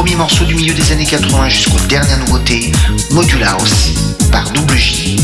premiers morceaux du milieu des années 80 jusqu'aux dernières nouveautés, Modular House par double j.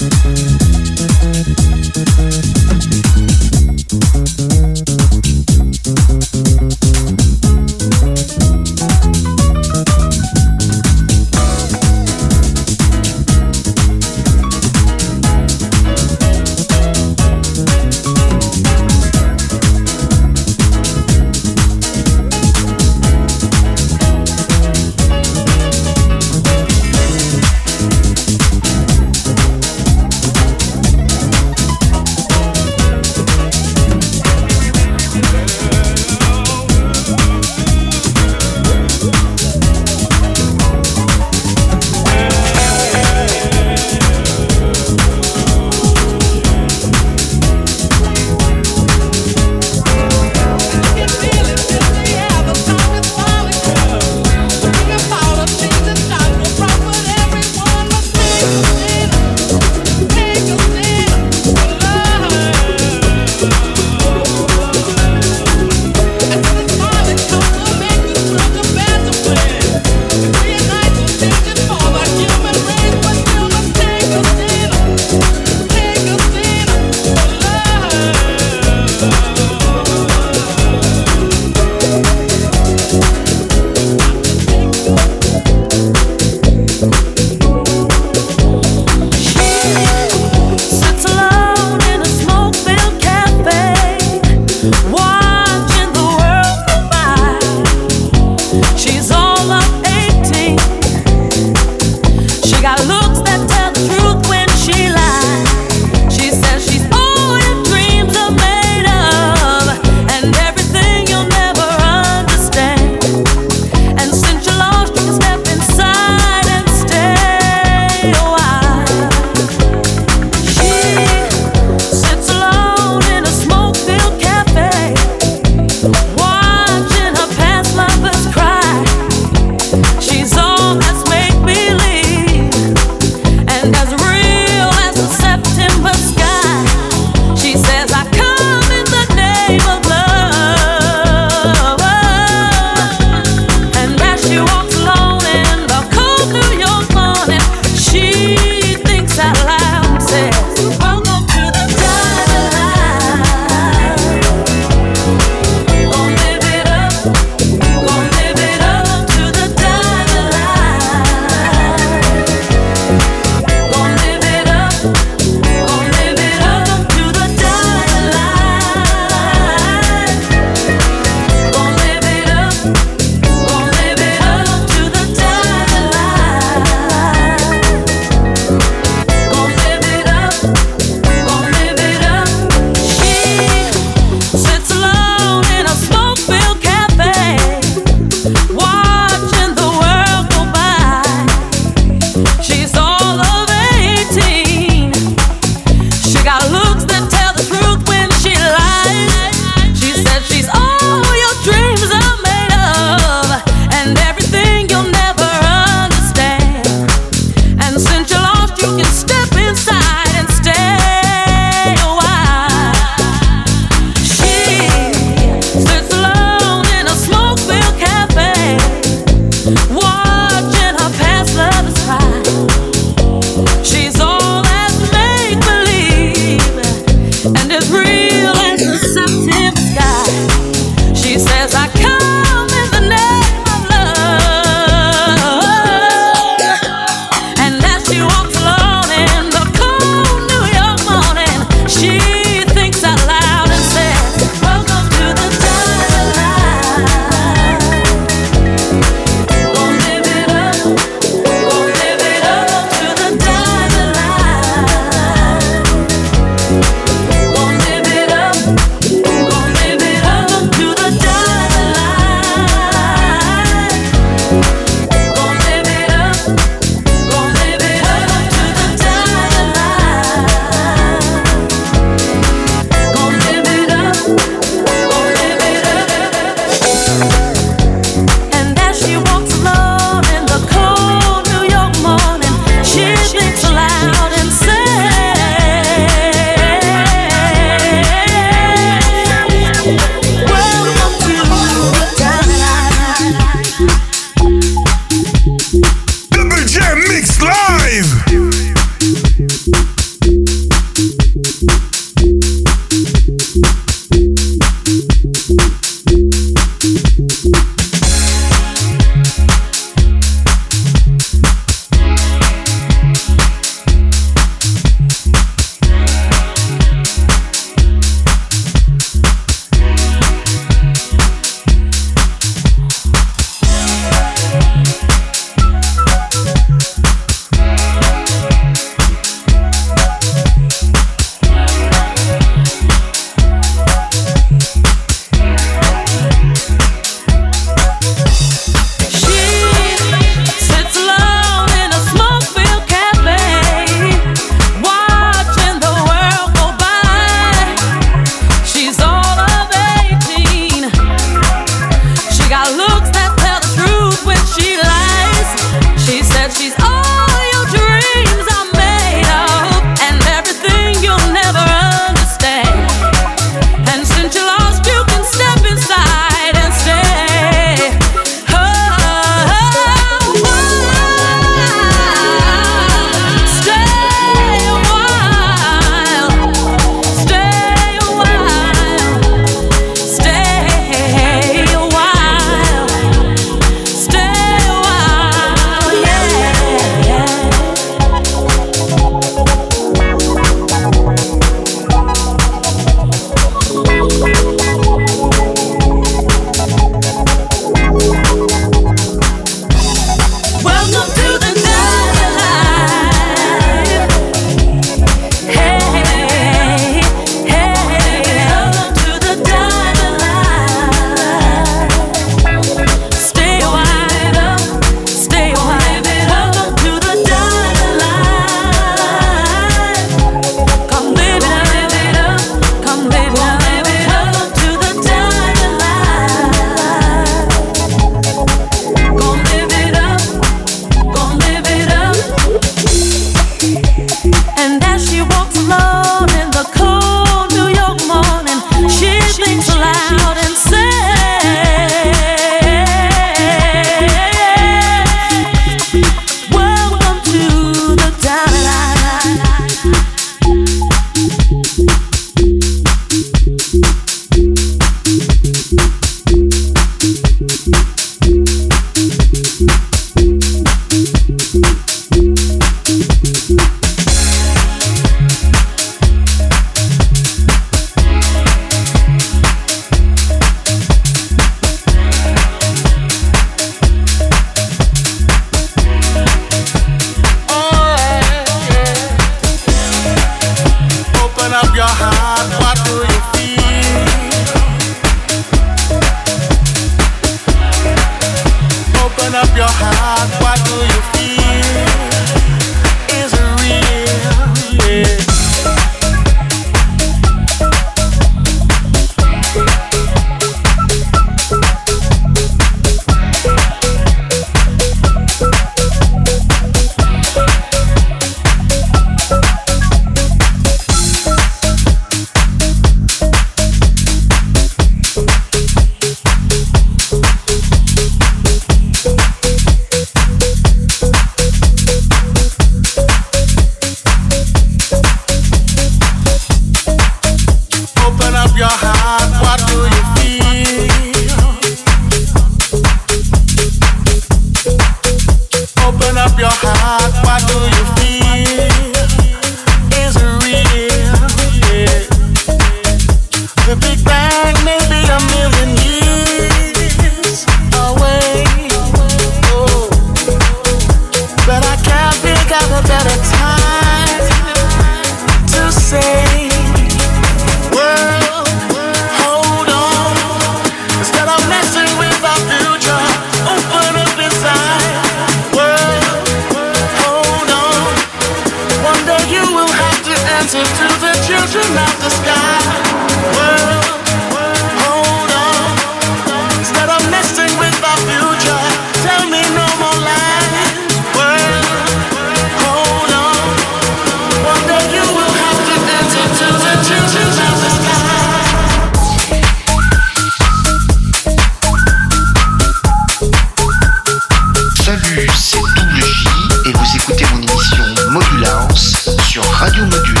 écoutez mon émission Modulance sur Radio Module.